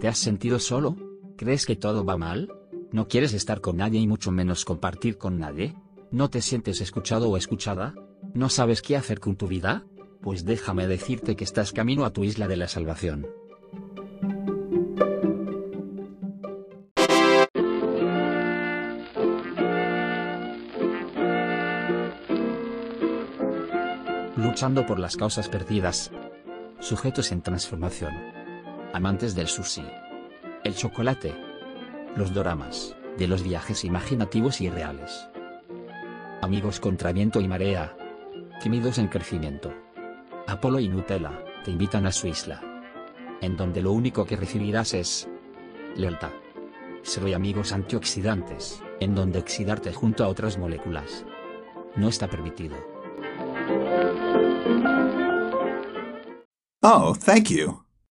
¿Te has sentido solo? ¿Crees que todo va mal? ¿No quieres estar con nadie y mucho menos compartir con nadie? ¿No te sientes escuchado o escuchada? ¿No sabes qué hacer con tu vida? Pues déjame decirte que estás camino a tu isla de la salvación. Luchando por las causas perdidas. Sujetos en transformación. Amantes del sushi. El chocolate. Los doramas, de los viajes imaginativos y reales. Amigos contra viento y marea. Tímidos en crecimiento. Apolo y Nutella, te invitan a su isla. En donde lo único que recibirás es lealtad. Soy amigos antioxidantes, en donde oxidarte junto a otras moléculas. No está permitido. Oh, thank you.